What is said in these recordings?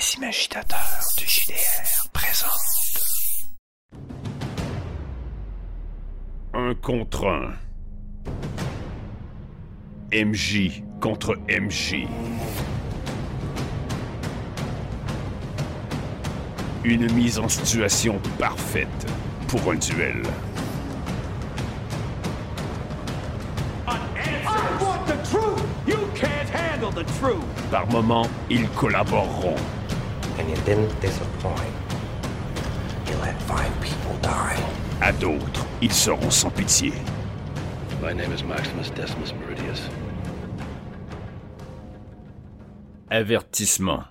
Les imagitateurs du JDR présentent. Un contre un. MJ contre MJ. Une mise en situation parfaite pour un duel. I want the truth. You can't handle the truth. Par moments, ils collaboreront. And you didn't disappoint. You let five people die. À d'autres, ils seront sans pitié. My name is Maximus Decimus Meridius. Avertissement.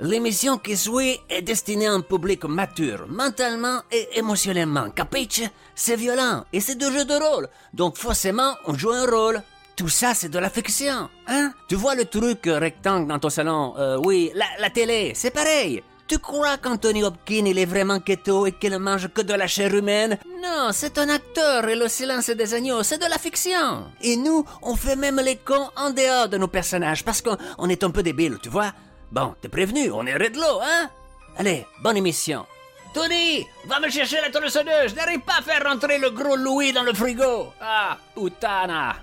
L'émission qui suit est destinée à un public mature, mentalement et émotionnellement. Capiche? C'est violent et c'est de jeu de rôle. Donc forcément, on joue un rôle. Tout ça, c'est de la fiction, hein? Tu vois le truc euh, rectangle dans ton salon? Euh, oui, la, télé, c'est pareil. Tu crois qu'Anthony Hopkins, il est vraiment keto et qu'il ne mange que de la chair humaine? Non, c'est un acteur et le silence des agneaux, c'est de la fiction. Et nous, on fait même les cons en dehors de nos personnages parce qu'on on est un peu débiles, tu vois? Bon, t'es prévenu, on est redlo, hein? Allez, bonne émission. Tony, va me chercher la tronçonneuse. Je n'arrive pas à faire rentrer le gros Louis dans le frigo. Ah, putana.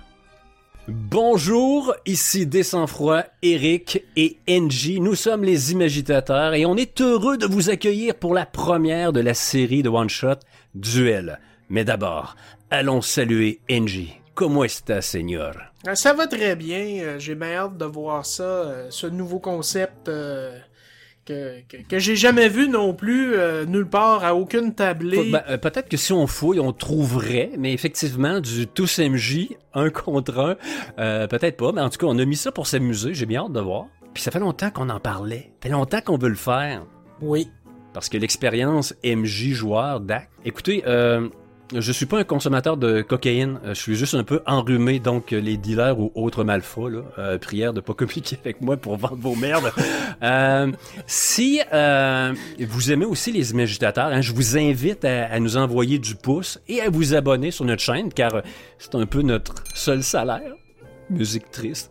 Bonjour, ici Des Sans-Froid, Eric et NJ. Nous sommes les Imagitateurs et on est heureux de vous accueillir pour la première de la série de One Shot Duel. Mais d'abord, allons saluer NJ. Comment est-ce, Seigneur? Euh, Ça va très bien. euh, J'ai bien hâte de voir ça, euh, ce nouveau concept que, que, que j'ai jamais vu non plus euh, nulle part, à aucune tablée. Ben, euh, Peut-être que si on fouille, on trouverait, mais effectivement, du tous MJ, un contre un, euh, peut-être pas, mais en tout cas, on a mis ça pour s'amuser, j'ai bien hâte de voir. Puis ça fait longtemps qu'on en parlait, ça fait longtemps qu'on veut le faire. Oui. Parce que l'expérience MJ joueur DAC. Écoutez, euh, je suis pas un consommateur de cocaïne, euh, je suis juste un peu enrhumé, donc euh, les dealers ou autres malfrats, là, euh, prière de pas communiquer avec moi pour vendre vos merdes. Si vous aimez aussi les imagitateurs, hein, je vous invite à, nous envoyer du pouce et à vous abonner sur notre chaîne, car c'est un peu notre seul salaire. Musique triste.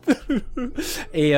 et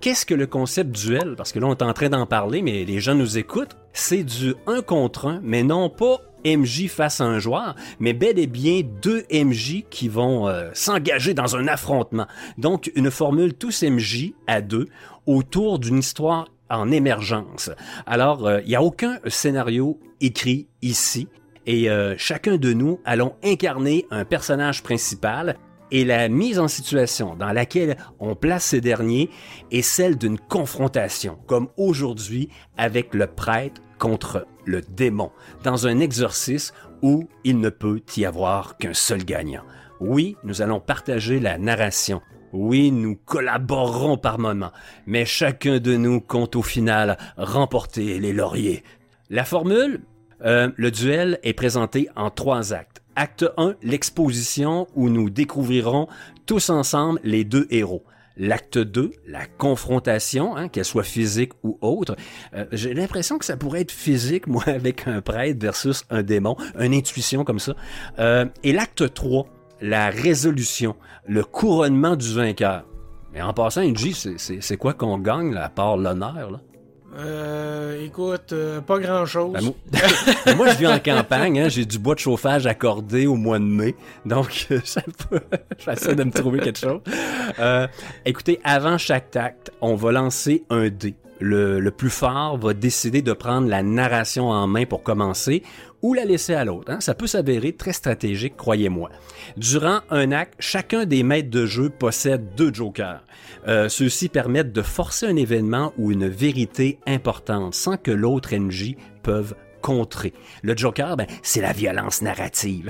qu'est-ce que le concept duel? Parce que là, on est en train d'en parler, mais les gens nous écoutent. C'est du un contre un, mais non pas MJ face à un joueur, mais bel et bien deux MJ qui vont euh, s'engager dans un affrontement. Donc, une formule tous MJ à deux autour d'une histoire en émergence. Alors, euh, il n'y a aucun scénario écrit ici. Et euh, chacun de nous allons incarner un personnage principal et la mise en situation dans laquelle on place ces derniers est celle d'une confrontation, comme aujourd'hui avec le prêtre contre le démon, dans un exorcisme où il ne peut y avoir qu'un seul gagnant. Oui, nous allons partager la narration. Oui, nous collaborerons par moments, mais chacun de nous compte au final remporter les lauriers. La formule, euh, le duel est présenté en trois actes. Acte 1, l'exposition où nous découvrirons tous ensemble les deux héros. L'acte 2, la confrontation, hein, qu'elle soit physique ou autre. Euh, J'ai l'impression que ça pourrait être physique, moi, avec un prêtre versus un démon, une intuition comme ça. Euh, et l'acte 3, la résolution, le couronnement du vainqueur. Mais en passant, NJ, c'est- c'est quoi qu'on gagne, là, à part l'honneur, là? Euh, écoute, euh, pas grand-chose. Ben, moi, je vis en campagne, hein, j'ai du bois de chauffage accordé au mois de mai, donc euh, j'essaie de me trouver quelque chose. Euh, écoutez, avant chaque acte, on va lancer un dé. Le, le plus fort va décider de prendre la narration en main pour commencer ou la laisser à l'autre. hein. Ça peut s'avérer très stratégique, croyez-moi. Durant un acte, chacun des maîtres de jeu possède deux jokers. Euh, Ceux-ci permettent de forcer un événement ou une vérité importante sans que l'autre NJ peuvent contrer. Le Joker, ben, c'est la violence narrative.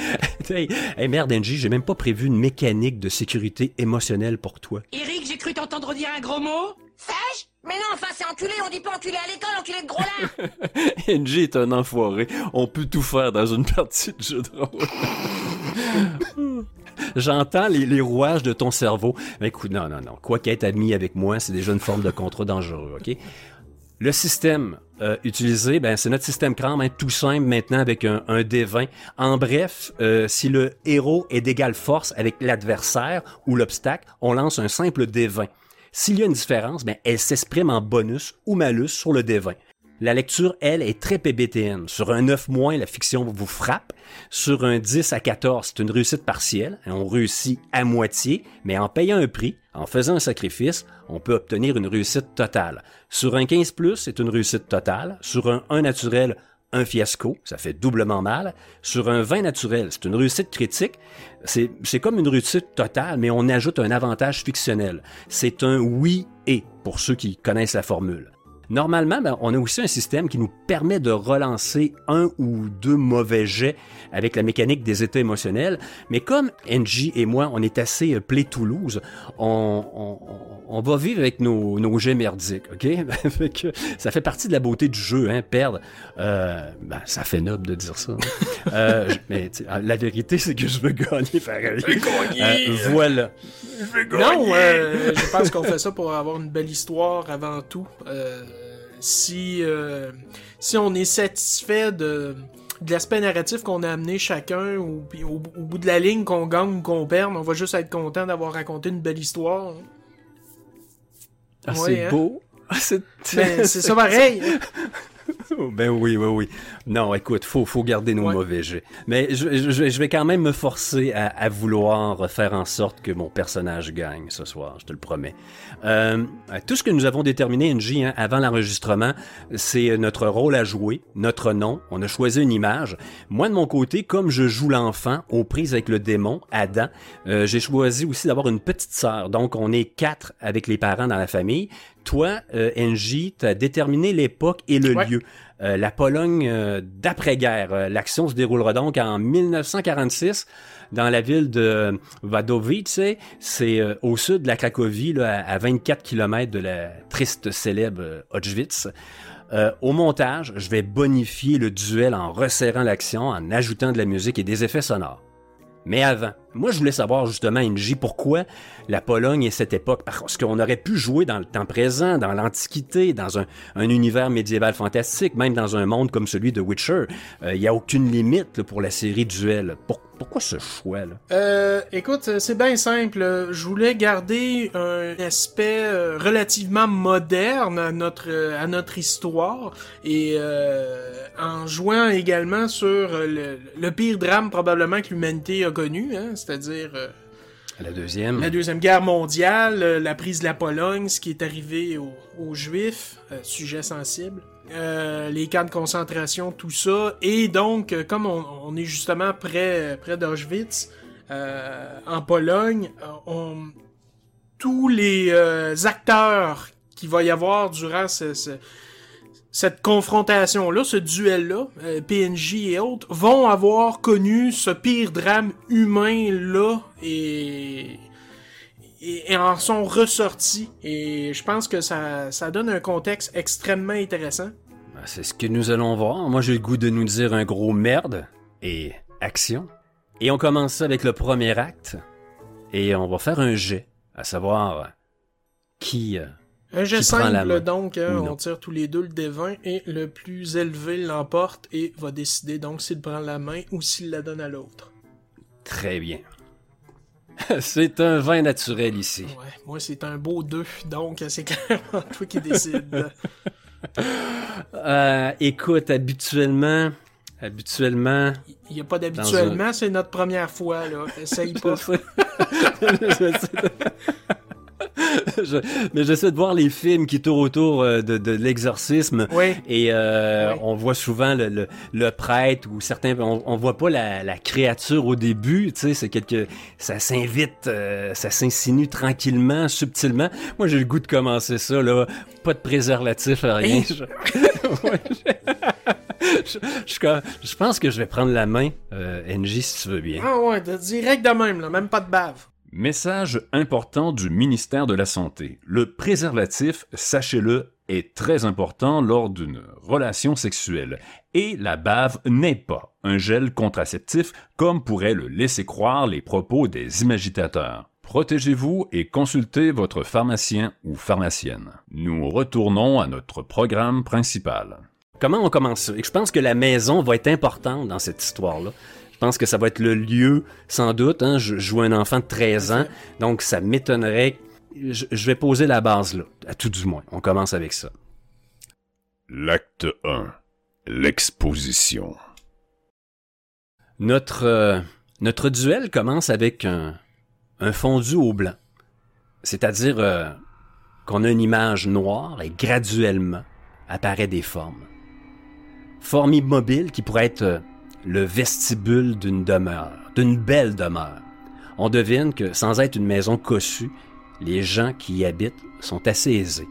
hey, hey, merde, NJ, j'ai même pas prévu une mécanique de sécurité émotionnelle pour toi. Eric, j'ai cru t'entendre dire un gros mot Sage? Mais non, enfin, c'est enculé, on dit pas enculé à l'école, enculé de gros lard NJ est un enfoiré. On peut tout faire dans une partie de jeu de rôle. J'entends les, rouages de ton cerveau. Mais écoute, non, non, non. Quoi qu'être ami avec moi, c'est déjà une forme de contrat dangereux, OK? Le système euh, utilisé, ben, c'est notre système crâne, hein, tout simple maintenant avec un, un D20. En bref, euh, si le héros est d'égale force avec l'adversaire ou l'obstacle, on lance un simple D20. S'il y a une différence, ben, elle s'exprime en bonus ou malus sur le D20. La lecture, elle, est très PBTN. Sur un 9 moins, la fiction vous frappe. Sur un 10 à 14, c'est une réussite partielle. On réussit à moitié, mais en payant un prix, en faisant un sacrifice, on peut obtenir une réussite totale. Sur un 15 plus, c'est une réussite totale. Sur un 1 naturel, un fiasco, ça fait doublement mal. Sur un 20 naturel, c'est une réussite critique. C'est, comme une réussite totale, mais on ajoute un avantage fictionnel. C'est un oui et pour ceux qui connaissent la formule. Normalement, ben, on a aussi un système qui nous permet de relancer un ou deux mauvais jets avec la mécanique des états émotionnels. Mais comme NJ et moi, on est assez euh, play Toulouse, on, on, on, va vivre avec nos, nos jets merdiques, OK? ça fait partie de la beauté du jeu, hein, perdre. Euh, ben, ça fait noble de dire ça. Hein. euh, mais la vérité, c'est que je veux gagner pareil. Je veux gagner! Euh, voilà. Je veux gagner! Non, euh, je pense qu'on fait ça pour avoir une belle histoire avant tout. Euh, si, euh, si on est satisfait de, de l'aspect narratif qu'on a amené chacun, ou puis au, au bout de la ligne, qu'on gagne ou qu'on perde, on va juste être content d'avoir raconté une belle histoire. Ah, Ouais, c'est hein? beau. Ah, c'est Ben, c'est ça pareil. Ben oui, oui, oui. Non, écoute, faut, faut garder nos Ouais. mauvais jets. Mais je, je, je vais quand même me forcer à, à vouloir faire en sorte que mon personnage gagne ce soir, je te le promets. Euh, tout ce que nous avons déterminé, NJ, hein, avant l'enregistrement, c'est notre rôle à jouer, notre nom. On a choisi une image. Moi, de mon côté, comme je joue l'enfant aux prises avec le démon, Adam, euh, j'ai choisi aussi d'avoir une petite sœur. Donc, on est quatre avec les parents dans la famille. Toi, euh, NJ, tu as déterminé l'époque et le Ouais. lieu. Euh, la Pologne euh, d'après-guerre. Euh, L'action se déroulera donc en 1946 dans la ville de Wadowice. C'est au sud de la Cracovie, à, à 24 km de la triste célèbre Auschwitz. Au montage, je vais bonifier le duel en resserrant l'action, en ajoutant de la musique et des effets sonores. Mais avant, moi je voulais savoir justement, NJ, pourquoi la Pologne et cette époque, parce qu'on aurait pu jouer dans le temps présent, dans l'Antiquité, dans un, un univers médiéval fantastique, même dans un monde comme celui de Witcher. Il n'y a aucune limite pour la série Duel. Pour- pourquoi ce choix là? Euh, écoute, c'est bien simple. Je voulais garder un aspect euh, relativement moderne à notre euh, à notre histoire et euh, en jouant également sur euh, le, le pire drame probablement que l'humanité a connu, hein, c'est-à-dire euh, La deuxième. la deuxième guerre mondiale, euh, la prise de la Pologne, ce qui est arrivé aux, aux Juifs, euh, sujet sensible, euh, les camps de concentration, tout ça, et donc comme on, on est justement près près d'Auschwitz, en Pologne, on tous les acteurs qu'il va y avoir durant ce, ce- cette confrontation-là, ce duel-là, euh, PNJ et autres, vont avoir connu ce pire drame humain-là et, en sont ressortis. Et je pense que ça, ça donne un contexte extrêmement intéressant. Ben, C'est ce que nous allons voir. Moi j'ai le goût de nous dire un gros merde et action. Et on commence avec le premier acte. Et on va faire un jet, à savoir qui... euh, Un jet simple, donc, hein, on tire tous les deux le D20 et le plus élevé l'emporte et va décider donc s'il prend la main ou s'il la donne à l'autre. Très bien. C'est un vin naturel ici. Ouais, moi c'est un beau 2, donc c'est clairement toi qui décide. Euh, écoute, habituellement, habituellement, Il n'y a pas d'habituellement, c'est notre première fois, là. Essaye pas. Je mais j'essaie de voir les films qui tournent autour euh, de, de l'exorcisme. Oui. et euh, on voit souvent le, le, le prêtre ou certains on, on voit pas la, la créature au début tu sais c'est quelque ça s'invite euh, ça s'insinue tranquillement subtilement. Moi j'ai le goût de commencer ça là. Pas de préservatif rien. Je, Ouais, je, je- je- je pense que je vais prendre la main euh, NJ si tu veux bien. Ah ouais, de- direct de même, là, même pas de bave. Message important du ministère de la Santé. Le préservatif, sachez-le, est très important lors d'une relation sexuelle. Et la bave n'est pas un gel contraceptif comme pourraient le laisser croire les propos des imagitateurs. Protégez-vous et consultez votre pharmacien ou pharmacienne. Nous retournons à notre programme principal. Comment on commence ça? Et je pense que la maison va être importante dans cette histoire-là. Je pense que ça va être le lieu, sans doute. Hein? Je je joue un enfant de 13 ans, donc ça m'étonnerait je, je vais poser la base là, à tout du moins. On commence avec ça. L'acte 1. L'exposition. Notre, euh, notre duel commence avec un, un fondu au blanc. C'est-à-dire euh, qu'on a une image noire et graduellement apparaît des formes. Formes immobiles qui pourraient être euh, le vestibule d'une demeure, d'une belle demeure. On devine que sans être une maison cossue, les gens qui y habitent sont assez aisés.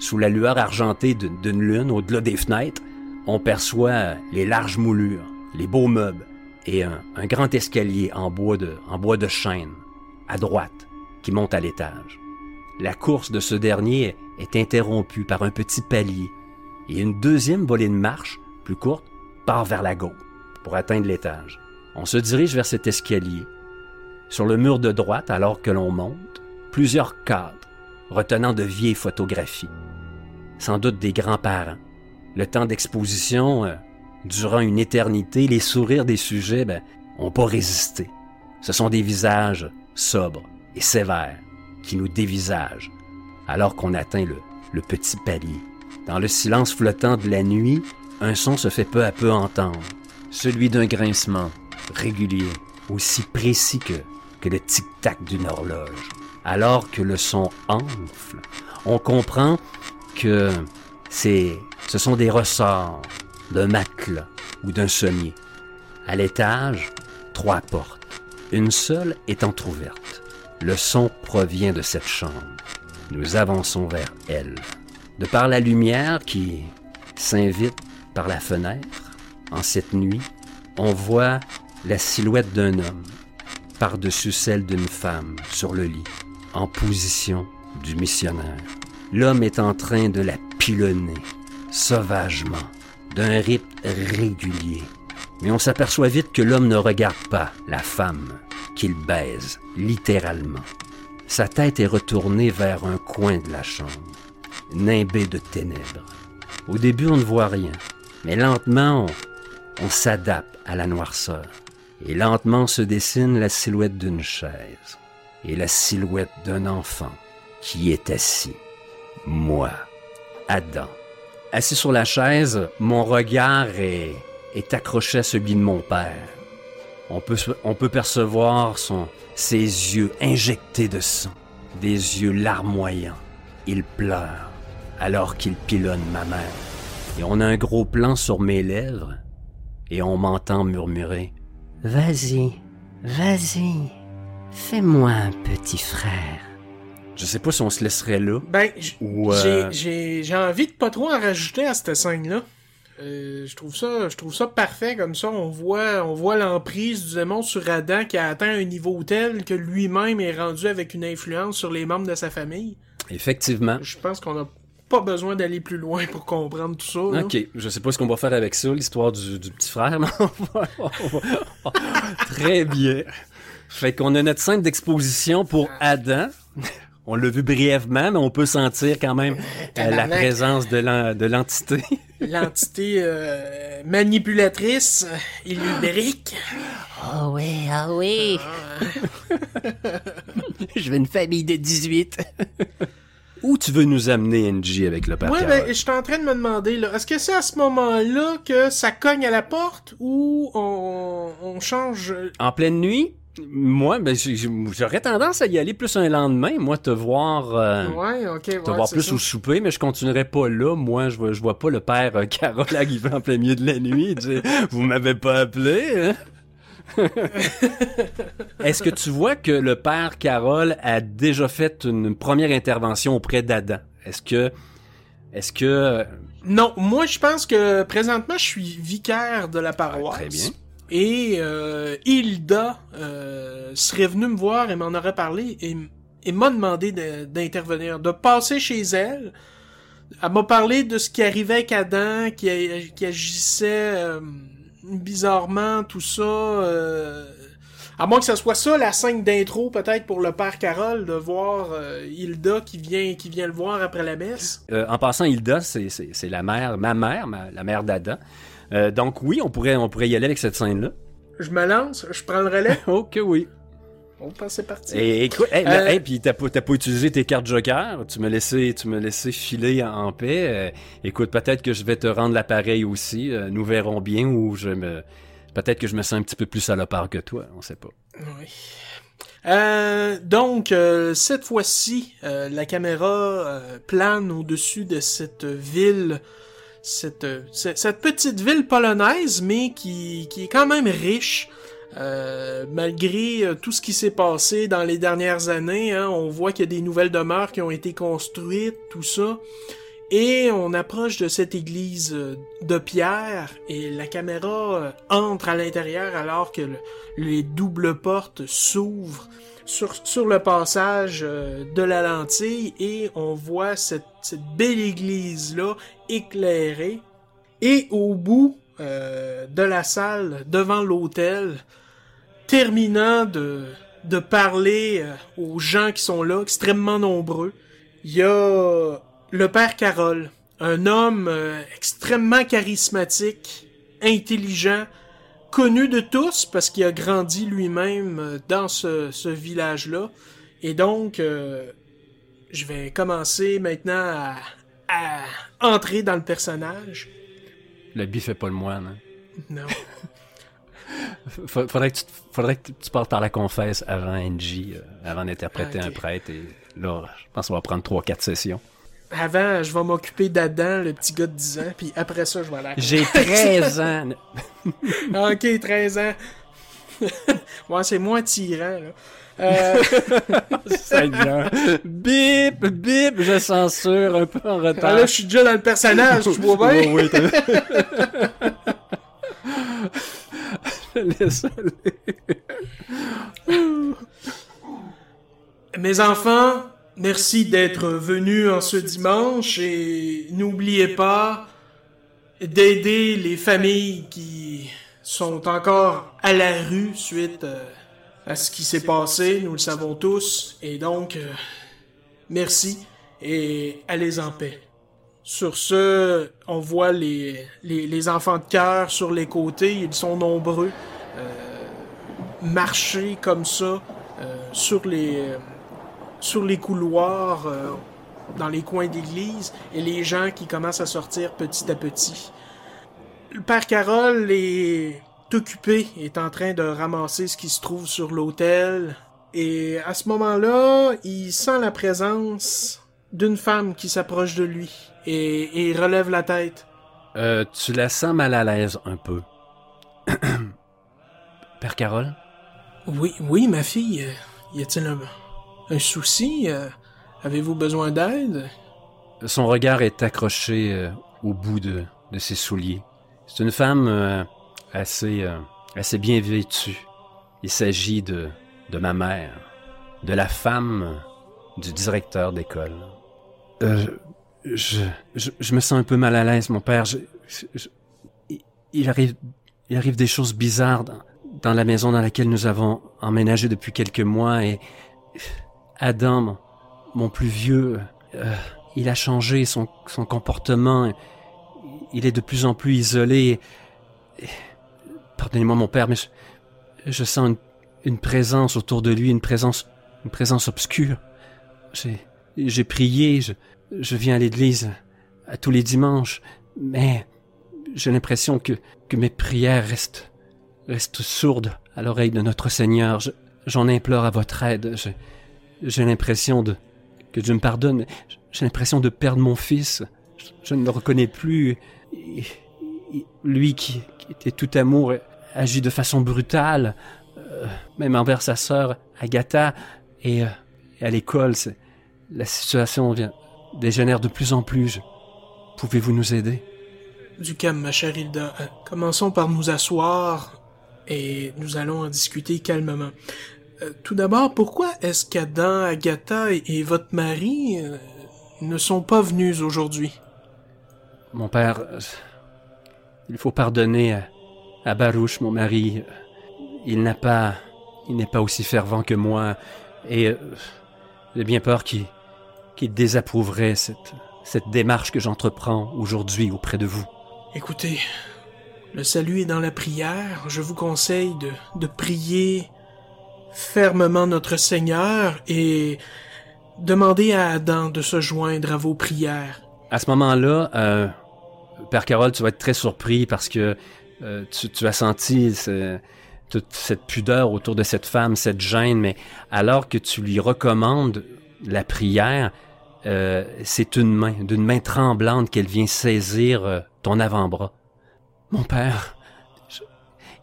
Sous la lueur argentée d'une lune au-delà des fenêtres, on perçoit les larges moulures, les beaux meubles et un, un grand escalier en bois, de, en bois de chêne, à droite, qui monte à l'étage. La course de ce dernier est interrompue par un petit palier et une deuxième volée de marche, plus courte, part vers la gauche pour atteindre l'étage. On se dirige vers cet escalier. Sur le mur de droite, alors que l'on monte, plusieurs cadres retenant de vieilles photographies. Sans doute des grands-parents. Le temps d'exposition, euh, durant une éternité, les sourires des sujets ben, ont pas résisté. Ce sont des visages sobres et sévères qui nous dévisagent alors qu'on atteint le petit palier. Dans le silence flottant de la nuit, un son se fait peu à peu entendre, celui d'un grincement régulier, aussi précis que, le tic-tac d'une horloge. Alors que le son enfle, on comprend que c'est, ce sont des ressorts d'un matelas ou d'un sommier. À l'étage, trois portes. Une seule est entr'ouverte. Le son provient de cette chambre. Nous avançons vers elle. De par la lumière qui s'invite par la fenêtre, en cette nuit, on voit la silhouette d'un homme par-dessus celle d'une femme sur le lit, en position du missionnaire. L'homme est en train de la pilonner, sauvagement, d'un rythme régulier. Mais on s'aperçoit vite que l'homme ne regarde pas la femme qu'il baise, littéralement. Sa tête est retournée vers un coin de la chambre, nimbé de ténèbres. Au début, on ne voit rien, mais lentement, on s'adapte à la noirceur. Et lentement se dessine la silhouette d'une chaise et la silhouette d'un enfant qui est assis. Moi, Adam. Assis sur la chaise, mon regard est, est accroché à celui de mon père. On peut, on peut percevoir son, ses yeux injectés de sang, des yeux larmoyants. Il pleure alors qu'il pilonne ma mère. Et on a un gros plan sur mes lèvres et on m'entend murmurer Vas-y, vas-y, fais-moi un petit frère. Je sais pas si on se laisserait là. Ben, euh, j'ai- j'ai j'ai envie de pas trop en rajouter à cette scène-là. Euh, je trouve ça je trouve ça parfait comme ça on voit on voit l'emprise du démon sur Adam qui a atteint un niveau tel que lui-même est rendu avec une influence sur les membres de sa famille. Effectivement. Je pense qu'on a pas besoin d'aller plus loin pour comprendre tout ça. là. Ok, je sais pas ce qu'on va faire avec ça, l'histoire du, du petit frère, mais on va- on va- Très bien. Fait qu'on a notre scène d'exposition pour Adam. On l'a vu brièvement, mais on peut sentir quand même euh, la présence de l'en- de l'entité. L'entité euh, manipulatrice euh, et lubrique. Oh oui, ah oui. Je veux une famille de 18. Où tu veux nous amener, NG, avec le père Ouais, ben, je suis en train de me demander, là, est-ce que c'est à ce moment-là que ça cogne à la porte ou on, on change... En pleine nuit, moi, ben, j'aurais tendance à y aller plus un lendemain, moi, te voir... euh, Ouais, ok, ouais, te voir plus ça. au souper, mais je continuerai pas là. Moi, je vois, je vois pas le père euh, Carole arriver en plein milieu de la nuit et dire « Vous m'avez pas appelé, hein? » Est-ce que tu vois que le père Carole a déjà fait une première intervention auprès d'Adam? Est-ce que... Est-ce que... Non, moi, je pense que présentement, je suis vicaire de la paroisse. très bien. Et euh, Hilda euh, serait venue me voir et m'en aurait parlé et, m'a demandé de- d'intervenir, de passer chez elle. Elle m'a parlé de ce qui arrivait avec Adam, qui agissait euh, bizarrement, tout ça. euh, à moins que ce soit ça la scène d'intro peut-être pour le père Carole, de voir euh, Hilda qui vient, qui vient le voir après la messe. Euh, en passant, Hilda, c'est la mère, ma mère, ma- la mère d'Adam. Euh, donc oui, on pourrait, on pourrait y aller avec cette scène-là. Je me lance, je prends le relais. Que oui. On c'est parti. Et écoute, hey, Euh, hey, puis t'as pas, pas utilisé tes cartes joker, tu m'as laissé, tu m'as laissé filer en paix. Euh, écoute, peut-être que je vais te rendre l'appareil aussi. Euh, nous verrons bien ou je me, peut-être que je me sens un petit peu plus salopard que toi, on sait pas. Oui. Donc, cette fois-ci, la caméra plane au-dessus de cette ville, cette, cette, cette petite ville polonaise, mais qui, qui est quand même riche. Euh, malgré euh, tout ce qui s'est passé dans les dernières années, hein, on voit qu'il y a des nouvelles demeures qui ont été construites, tout ça. Et on approche de cette église euh, de pierre et la caméra entre à l'intérieur alors que le- les doubles portes s'ouvrent sur, le passage de la lentille et on voit cette, cette belle église-là éclairée. Et au bout de la salle, devant l'autel, terminant de, de parler euh, aux gens qui sont là, extrêmement nombreux, il y a le père Carole, un homme euh, extrêmement charismatique, intelligent, connu de tous parce qu'il a grandi lui-même euh, dans ce, ce village-là. Et donc, euh, je vais commencer maintenant à, à entrer dans le personnage. L'habit fait pas le moine. hein? Non. Fa- Faudrait que tu, faudrait que tu partes par la confesse avant NJ, euh, avant d'interpréter Ah, un prêtre. Et là, je pense qu'on va prendre 3-4 sessions. Avant, je vais m'occuper d'Adam, le petit gars de 10 ans, puis après ça, je vais aller. J'ai 13 ans. Ah, ok, 13 ans. ouais, c'est moins tyran, là. Euh, Seigneur. bip, bip, je censure un peu en ah, retard. là, je suis déjà dans le personnage, tu vois bien? Oh, oui, Mes enfants, merci d'être venus en ce dimanche et n'oubliez pas d'aider les familles qui sont encore à la rue suite euh, à ce qui s'est passé, nous le savons tous, et donc euh, merci et allez en paix. Sur ce, on voit les, les, enfants de cœur sur les côtés, ils sont nombreux, euh, marcher comme ça euh, sur les sur les couloirs, euh, dans les coins d'église, et les gens qui commencent à sortir petit à petit. Le père Carole est occupé, est en train de ramasser ce qui se trouve sur l'autel, et à ce moment-là, il sent la présence d'une femme qui s'approche de lui, et, et il relève la tête. Euh, tu la sens mal à l'aise un peu. Père Carole? Oui, oui, ma fille, euh, y a-t-il un, un souci? Euh, Avez-vous besoin d'aide? Son regard est accroché euh, au bout de, de ses souliers. C'est une femme euh, assez, euh, assez bien vêtue. Il s'agit de, de ma mère, de la femme du directeur d'école. Euh, je, je, je me sens un peu mal à l'aise, mon père. Je, je- il- arrive, il arrive des choses bizarres dans, dans la maison dans laquelle nous avons emménagé depuis quelques mois et Adam, mon, mon plus vieux, euh, il a changé son, son comportement. Il est de plus en plus isolé. Pardonnez-moi, mon père, mais je, je sens une, une présence autour de lui, une présence, une présence obscure. J'ai, j'ai prié, je, je viens à l'église à tous les dimanches, mais j'ai l'impression que, que mes prières restent, restent sourdes à l'oreille de notre Seigneur. Je- j'en implore à votre aide. J'ai l'impression de, que Dieu me pardonne, j'ai l'impression de perdre mon fils. Je, ne le reconnais plus. Il- il- Lui qui, qui était tout amour agit de façon brutale, euh, même envers sa sœur Agatha. Et, euh, et à l'école, c'est- la situation vient, dégénère de plus en plus. Pouvez-vous nous aider? Du calme, ma chère Hilda. Euh, commençons par nous asseoir et nous allons en discuter calmement. Euh, tout d'abord, pourquoi est-ce qu'Adam, Agatha et, et votre mari euh, ne sont pas venus aujourd'hui? Mon père, euh, il faut pardonner à, à Barouche, mon mari. Il n'a pas, il n'est pas aussi fervent que moi, et j'ai bien peur qu'il qu'il désapprouverait cette, cette démarche que j'entreprends aujourd'hui auprès de vous. Écoutez, le salut est dans la prière. Je vous conseille de, de prier fermement notre Seigneur et demandez à Adam de se joindre à vos prières. À ce moment-là, euh, Père Carole, tu vas être très surpris parce que euh, tu, tu as senti ce- toute cette pudeur autour de cette femme, cette gêne, mais alors que tu lui recommandes la prière, euh, c'est une main, d'une main tremblante qu'elle vient saisir euh, ton avant-bras. Mon père,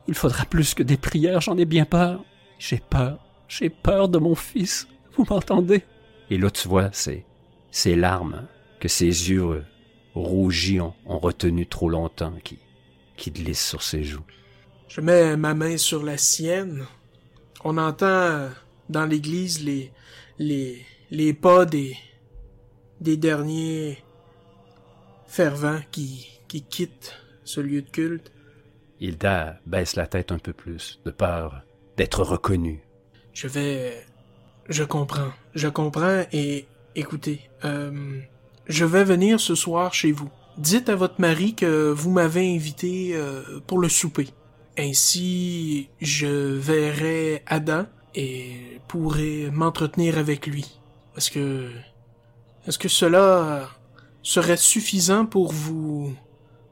il faudra plus que des prières, j'en ai bien peur. J'ai peur, j'ai peur de mon fils. Vous m'entendez? Et là, tu vois, c'est ces larmes que ses yeux euh, rougis ont, ont retenu trop longtemps, qui, qui glissent sur ses joues. Je mets ma main sur la sienne. On entend dans l'église les, les, les pas des, des derniers fervents qui, qui quittent ce lieu de culte. Hilda baisse la tête un peu plus, de peur d'être reconnue. Je vais... Je comprends. Je comprends et écoutez, euh, je vais venir ce soir chez vous. Dites à votre mari que vous m'avez invité euh, pour le souper. Ainsi, je verrai Adam et pourrai m'entretenir avec lui. Est-ce que... Est-ce que cela serait suffisant pour vous...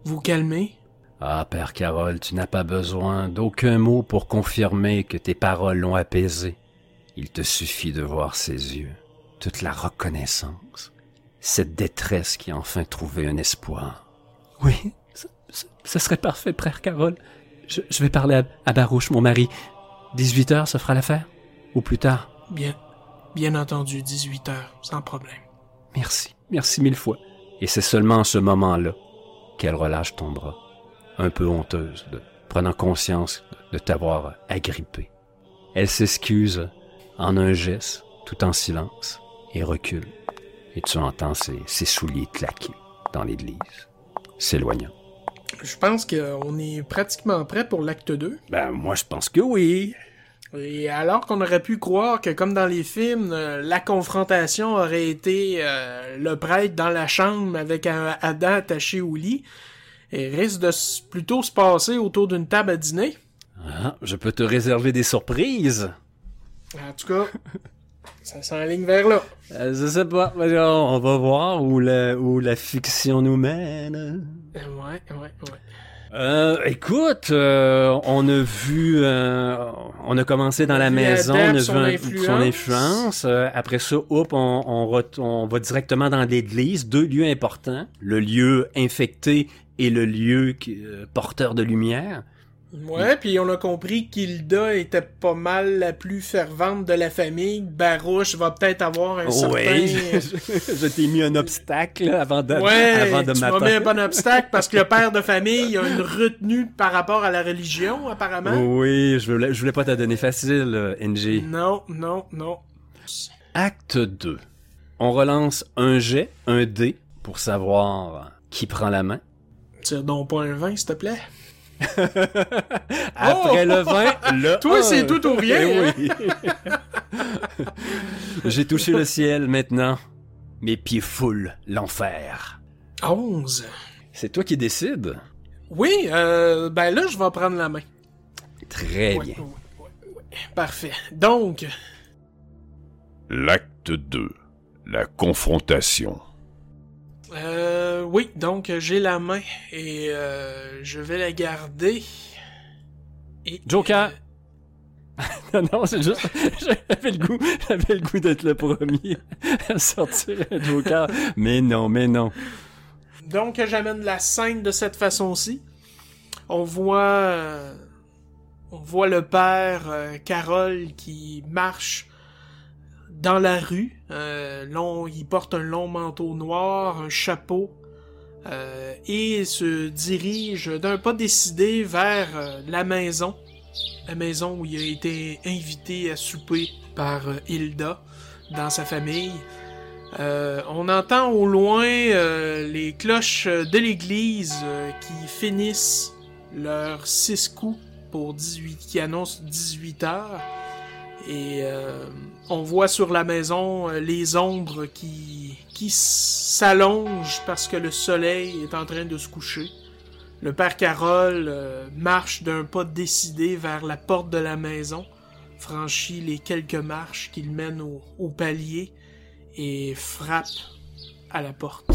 vous calmer? Ah, Père Carole, tu n'as pas besoin d'aucun mot pour confirmer que tes paroles l'ont apaisé. Il te suffit de voir ses yeux, toute la reconnaissance, cette détresse qui a enfin trouvé un espoir. Oui, ce, ce- ce serait parfait, Père Carole. Je, je vais parler à, à Barouche, mon mari. 18 heures, ça fera l'affaire? Ou plus tard? Bien. Bien entendu, 18 heures, sans problème. Merci, merci mille fois. Et c'est seulement à ce moment-là qu'elle relâche ton bras, un peu honteuse, de, prenant conscience de t'avoir agrippé. Elle s'excuse en un geste, tout en silence, et recule. Et tu entends ses, ses souliers claquer dans l'église, s'éloignant. Je pense qu'on est pratiquement prêt pour l'acte 2. Ben, moi, je pense que oui. Et alors qu'on aurait pu croire que, comme dans les films, euh, la confrontation aurait été euh, le prêtre dans la chambre avec un Adam attaché au lit, et risque de plutôt se passer autour d'une table à dîner. Ah, je peux te réserver des surprises. En tout cas, ça s'enligne vers là. Euh, je sais pas, on va voir où la, où la fiction nous mène. Ouais, ouais, ouais. Euh, écoute, euh, on a vu, euh, on a commencé dans la maison, on a vu un- influence. son influence. Euh, après ça, hop, on, on, va directement dans l'église, deux lieux importants, le lieu infecté et le lieu qui- euh, porteur de lumière. Ouais, puis on a compris qu'Hilda était pas mal la plus fervente de la famille. Barouche va peut-être avoir un certain... Oui, je, je t'ai mis un obstacle avant de, Ouais, avant de tu m'as mis un bon obstacle parce que le père de famille a une retenue par rapport à la religion, apparemment. Oui, je voulais, je voulais pas te donner facile, NG. Non, non, non. Acte 2. On relance un jet, un dé, pour savoir qui prend la main. Tire donc pas un vin, s'il te plaît. Après le 20, le Toi, c'est tout ou rien, oui. J'ai touché le ciel maintenant. Mes pieds foulent l'enfer. 11. C'est toi qui décides. Oui, euh, ben là, je vais prendre la main. Très Ouais, bien. ouais, ouais, ouais. Parfait. Donc, L'acte 2. La confrontation. Euh, oui, donc j'ai la main et euh, je vais la garder. Et, Joker. Non, non, c'est juste, j'avais le goût, j'avais le goût d'être le premier à sortir un Joker. Mais non, mais non. Donc, j'amène la scène de cette façon-ci. On voit, euh, on voit le père euh, Carole qui marche dans la rue. Euh, long, il porte un long manteau noir, un chapeau, euh, et se dirige d'un pas décidé vers euh, la maison, la maison où il a été invité à souper par euh, Hilda dans sa famille. On entend au loin les cloches de l'église qui finissent leurs six coups pour 18, qui annoncent 18 heures. Et euh, on voit sur la maison euh, les ombres qui, qui s'allongent parce que le soleil est en train de se coucher. Le père Carole euh, marche d'un pas décidé vers la porte de la maison, franchit les quelques marches qui le mènent au, au palier et frappe à la porte.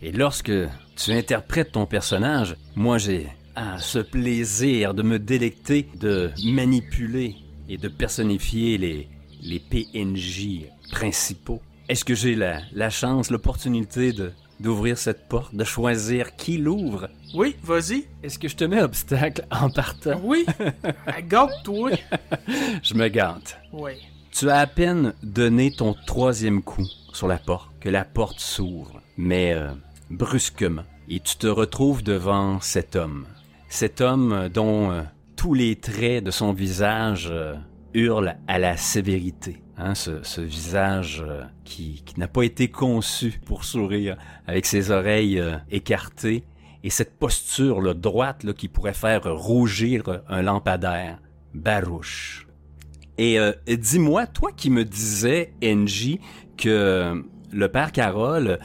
Et lorsque tu interprètes ton personnage, moi j'ai ah, ce plaisir de me délecter, de manipuler et de personnifier les, les PNJ principaux. Est-ce que j'ai la, la chance, l'opportunité de d'ouvrir cette porte, de choisir qui l'ouvre? Oui, vas-y. Est-ce que je te mets obstacle en partant? Oui. Garde-toi. Je me gâte. Oui. Tu as à peine donné ton troisième coup sur la porte que la porte s'ouvre, mais euh, brusquement, et tu te retrouves devant cet homme. Cet homme euh, dont euh, tous les traits de son visage euh, hurlent à la sévérité. Hein, ce, visage euh, qui, n'a pas été conçu pour sourire, avec ses oreilles euh, écartées et cette posture droite qui pourrait faire rougir un lampadaire. Barouche. Et dis-moi, toi qui me disais, NJ, que le père Carole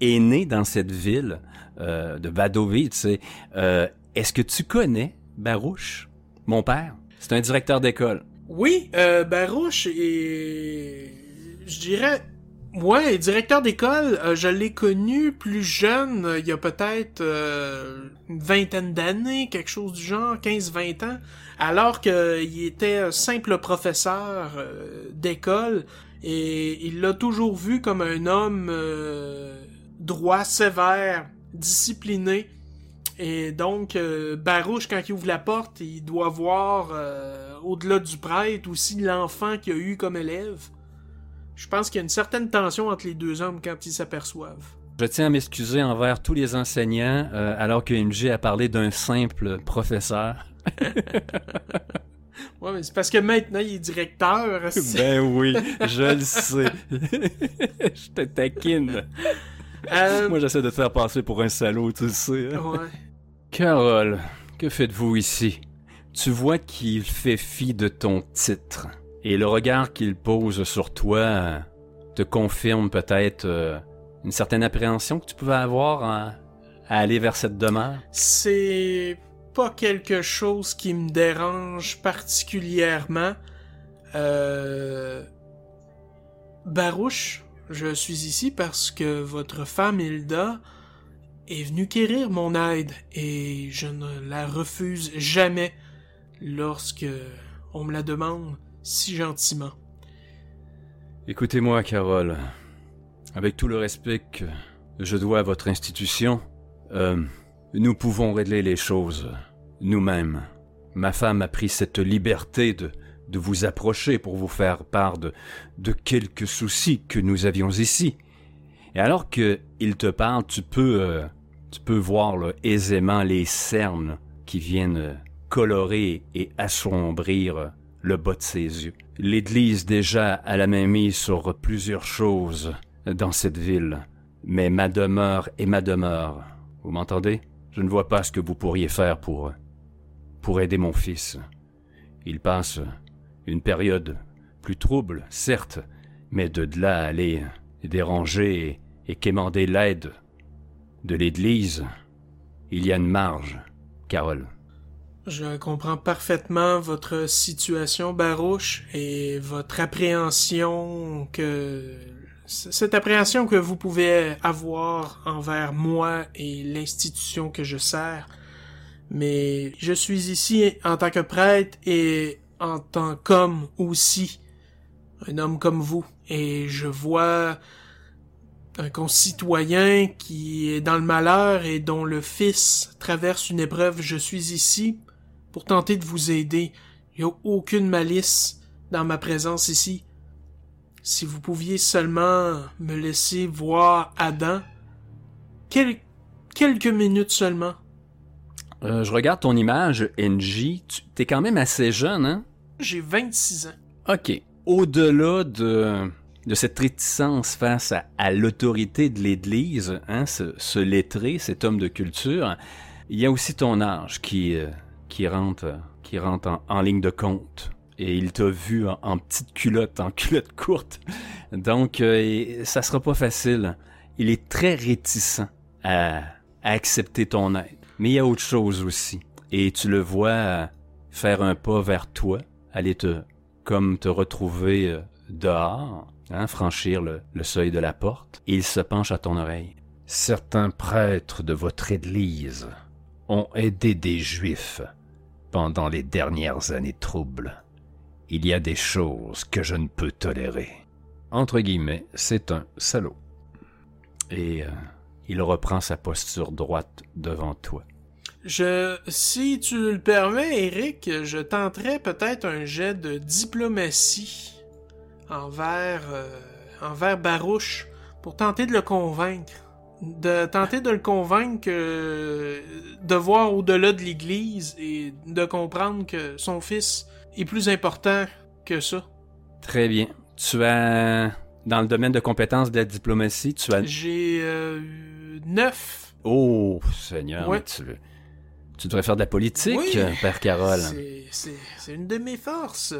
est né dans cette ville de Wadowice, euh, est-ce que tu connais Barouche, mon père? C'est un directeur d'école. Oui, euh, Barouche est... Je dirais... Ouais, directeur d'école, euh, je l'ai connu plus jeune, euh, il y a peut-être une vingtaine d'années, quelque chose du genre, 15-20 ans, alors qu'il était simple professeur d'école, et il l'a toujours vu comme un homme droit, sévère, discipliné. Et donc, euh, Barouche, quand il ouvre la porte, il doit voir, euh, au-delà du prêtre, aussi l'enfant qu'il a eu comme élève. Je pense qu'il y a une certaine tension entre les deux hommes quand ils s'aperçoivent. Je tiens à m'excuser envers tous les enseignants, euh, alors que MJ a parlé d'un simple professeur. Ouais, mais c'est parce que maintenant, il est directeur. Ben oui, je le sais. je te taquine. Euh, Moi, j'essaie de te faire passer pour un salaud, tu le sais. hein. ouais. Carole, que faites-vous ici? Tu vois qu'il fait fi de ton titre. Et le regard qu'il pose sur toi euh, te confirme peut-être euh, une certaine appréhension que tu pouvais avoir à, à aller vers cette demeure? C'est pas quelque chose qui me dérange particulièrement. Euh... Barouche, je suis ici parce que votre femme Hilda est venue quérir mon aide et je ne la refuse jamais lorsque on me la demande si gentiment. Écoutez-moi, Carole. Avec tout le respect que je dois à votre institution, euh, nous pouvons régler les choses nous-mêmes. Ma femme a pris cette liberté de, de vous approcher pour vous faire part de, de quelques soucis que nous avions ici. Et alors que il te parle, tu peux, euh, tu peux voir aisément les cernes qui viennent euh, colorer et assombrir euh, le bas de ses yeux. L'Église déjà a la main mise sur plusieurs choses dans cette ville, mais ma demeure est ma demeure. Vous m'entendez? Je ne vois pas ce que vous pourriez faire pour pour aider mon fils. Il passe une période plus trouble, certes, mais de là à aller déranger et, quémander l'aide de l'Église, il y a une marge, Carole. Je comprends parfaitement votre situation, Barouche, et votre appréhension que... Cette appréhension que vous pouvez avoir envers moi et l'institution que je sers. Mais je suis ici en tant que prêtre et en tant qu'homme aussi. Un homme comme vous. Et je vois un concitoyen qui est dans le malheur et dont le fils traverse une épreuve. Je suis ici pour tenter de vous aider. Il n'y a aucune malice dans ma présence ici. Si vous pouviez seulement me laisser voir Adam, quel- quelques minutes seulement. Euh, je regarde ton image, NJ. Tu t'es quand même assez jeune, hein? J'ai 26 ans. OK. Au-delà de, cette réticence face à, l'autorité de l'Église, hein, ce, lettré, cet homme de culture, il y a aussi ton âge qui, euh, rentre, en, ligne de compte. Et il t'a vu en, petite culotte, en culotte courte. Donc, euh, ça sera pas facile. Il est très réticent à, à accepter ton aide. Mais il y a autre chose aussi. Et tu le vois euh, faire un pas vers toi, aller te, comme te retrouver euh, dehors, hein, franchir le, le seuil de la porte, il se penche à ton oreille. Certains prêtres de votre Église ont aidé des Juifs pendant les dernières années troubles. Il y a des choses que je ne peux tolérer. Entre guillemets, c'est un salaud. Et euh, il reprend sa posture droite devant toi. Je, si tu le permets, Eric, je tenterais peut-être un jet de diplomatie envers, euh, envers Barouche pour tenter de le convaincre. De tenter de le convaincre de voir au-delà de l'Église et de comprendre que son fils est plus important que ça. Très bien. Tu as, dans le domaine de compétences de la diplomatie, tu as... J'ai euh, neuf. Oh, Seigneur, Ouais. mais tu, tu devrais faire de la politique, Oui. Père Carole. C'est- une de mes forces.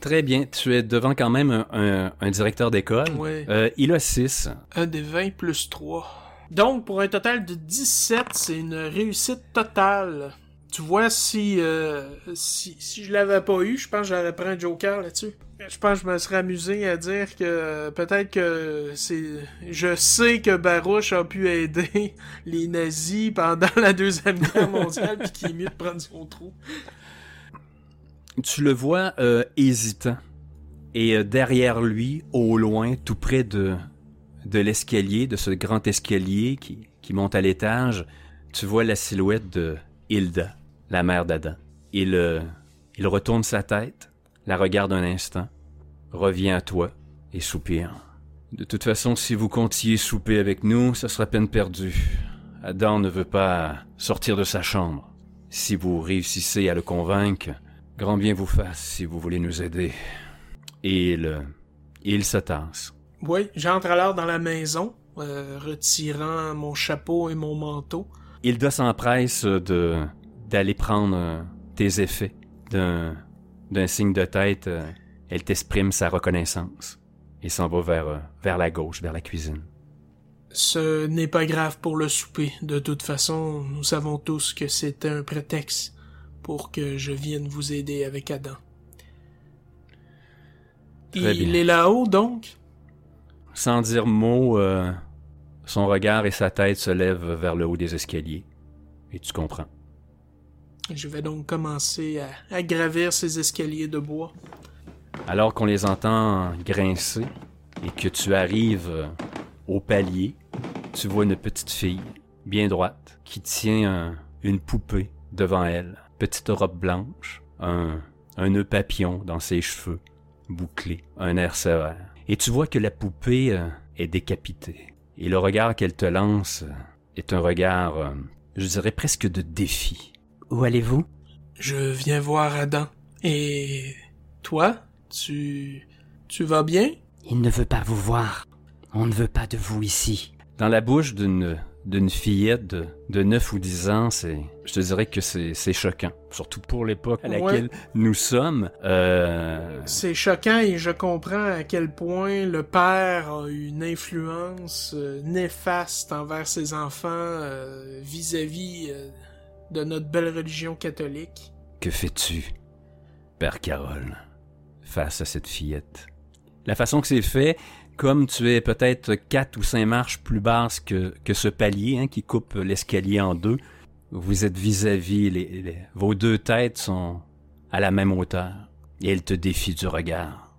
Très bien. Tu es devant quand même un, un- un directeur d'école. Ouais. Euh, il a 6. Un des 20 plus 3. Donc, pour un total de 17, c'est une réussite totale. Tu vois, si, euh, si, je l'avais pas eu, je pense que j'aurais pris un joker là-dessus. Je pense que je me serais amusé à dire que peut-être que c'est... Je sais que Barouche a pu aider les nazis pendant la Deuxième Guerre mondiale, puis qu'il est mieux de prendre son trou. Tu le vois euh, hésitant. Et euh, derrière lui, au loin, tout près de, de l'escalier, de ce grand escalier qui, qui monte à l'étage, tu vois la silhouette de Hilda, la mère d'Adam. Il, euh, il retourne sa tête, la regarde un instant, revient à toi et soupire. De toute façon, si vous comptiez souper avec nous, ça sera peine perdue. Adam ne veut pas sortir de sa chambre. Si vous réussissez à le convaincre, grand bien vous fasse si vous voulez nous aider. Et il, euh, il se tasse. Oui, j'entre alors dans la maison, euh, retirant mon chapeau et mon manteau. Hilda s'empresse de d'aller prendre euh, tes effets. D'un d'un signe de tête, euh, elle t'exprime sa reconnaissance et s'en va vers, euh, vers la gauche, vers la cuisine. Ce n'est pas grave pour le souper. De toute façon, nous savons tous que c'était un prétexte pour que je vienne vous aider avec Adam. Très Il bien. est là-haut, donc? Sans dire mot, euh, son regard et sa tête se lèvent vers le haut des escaliers. Et tu comprends. Je vais donc commencer à, gravir ces escaliers de bois. Alors qu'on les entend grincer et que tu arrives euh, au palier, tu vois une petite fille, bien droite, qui tient un- une poupée devant elle. Petite robe blanche, un, un nœud papillon dans ses cheveux, bouclé, un air sévère. Et tu vois que la poupée euh, est décapitée. Et le regard qu'elle te lance euh, est un regard, je dirais presque de défi. Où allez-vous? Je viens voir Adam. Et toi, tu... tu vas bien? Il ne veut pas vous voir. On ne veut pas de vous ici. Dans la bouche d'une d'une fillette de, de 9 ou 10 ans, c'est je te dirais que c'est c'est choquant, surtout pour l'époque à Ouais. laquelle nous sommes. Euh, C'est choquant et je comprends à quel point le père a une influence euh, néfaste envers ses enfants euh, vis-à-vis euh, de notre belle religion catholique. que fais-tu, Père Carole, face à cette fillette? La façon que c'est fait, comme tu es peut-être quatre ou cinq marches plus basse que, que ce palier hein, qui coupe l'escalier en deux, vous êtes vis-à-vis, les- les- vos deux têtes sont à la même hauteur, et elle te défie du regard.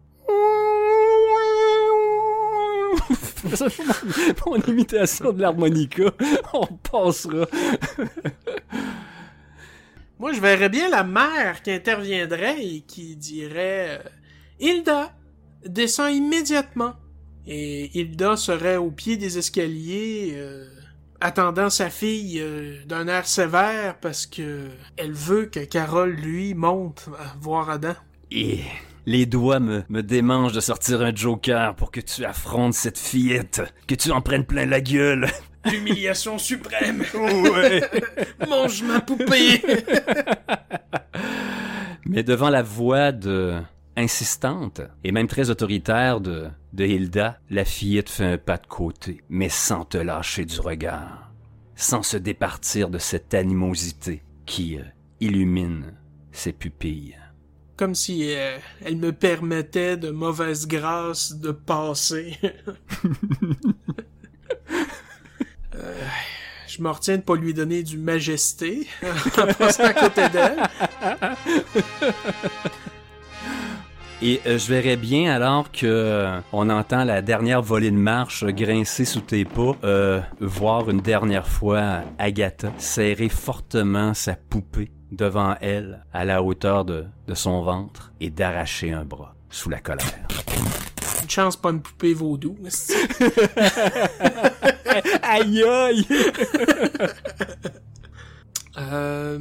Mon imitation de l'harmonica, on passera. Moi, je verrais bien la mère qui interviendrait et qui dirait euh, Hilda, descends immédiatement. Et Hilda serait au pied des escaliers, euh, attendant sa fille euh, d'un air sévère parce que elle veut que Carole, lui, monte voir Adam. Et les doigts me, me démangent de sortir un joker pour que tu affrontes cette fillette, que tu en prennes plein la gueule. L'humiliation suprême. Ouais. Mange ma poupée. Mais devant la voix de insistante et même très autoritaire de, de Hilda, la fillette fait un pas de côté, mais sans te lâcher du regard, sans se départir de cette animosité qui euh, illumine ses pupilles. Comme si euh, elle me permettait de mauvaise grâce de passer. Euh, je me retiens de pas lui donner du majesté en passant à côté d'elle. Et euh, je verrais bien alors que on entend la dernière volée de marche grincer sous tes pas, voir une dernière fois Agatha serrer fortement sa poupée devant elle à la hauteur de, de son ventre et d'arracher un bras sous la colère. Une chance pas une poupée vaudou. aïe aïe! Euh,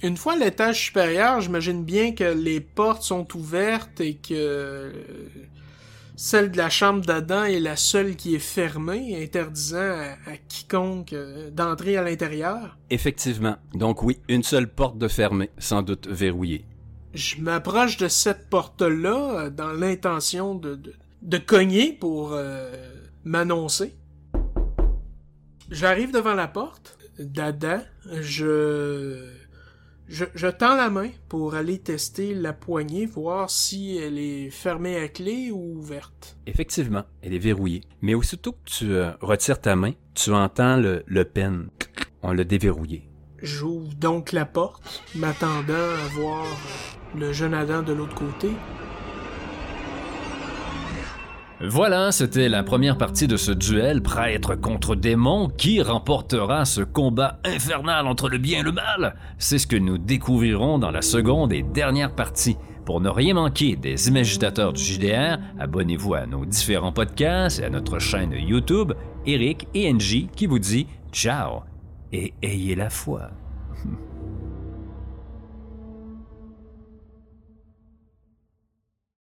une fois à l'étage supérieur, j'imagine bien que les portes sont ouvertes et que euh, celle de la chambre d'Adam est la seule qui est fermée, interdisant à, à quiconque euh, d'entrer à l'intérieur? Effectivement. Donc oui, une seule porte de fermée, sans doute verrouillée. Je m'approche de cette porte-là euh, dans l'intention de, de, de cogner pour euh, m'annoncer. J'arrive devant la porte. Dada, je... je... Je tends la main pour aller tester la poignée, voir si elle est fermée à clé ou ouverte. Effectivement, elle est verrouillée. Mais aussitôt que tu euh, retires ta main, tu entends le, le pen. On l'a déverrouillé. J'ouvre donc la porte, m'attendant à voir le jeune Adam de l'autre côté. Voilà, c'était la première partie de ce duel prêtre contre démon. Qui remportera ce combat infernal entre le bien et le mal C'est ce que nous découvrirons dans la seconde et dernière partie. Pour ne rien manquer des imagitateurs du JDR, abonnez-vous à nos différents podcasts et à notre chaîne YouTube, Eric et NJ qui vous dit ciao et ayez la foi.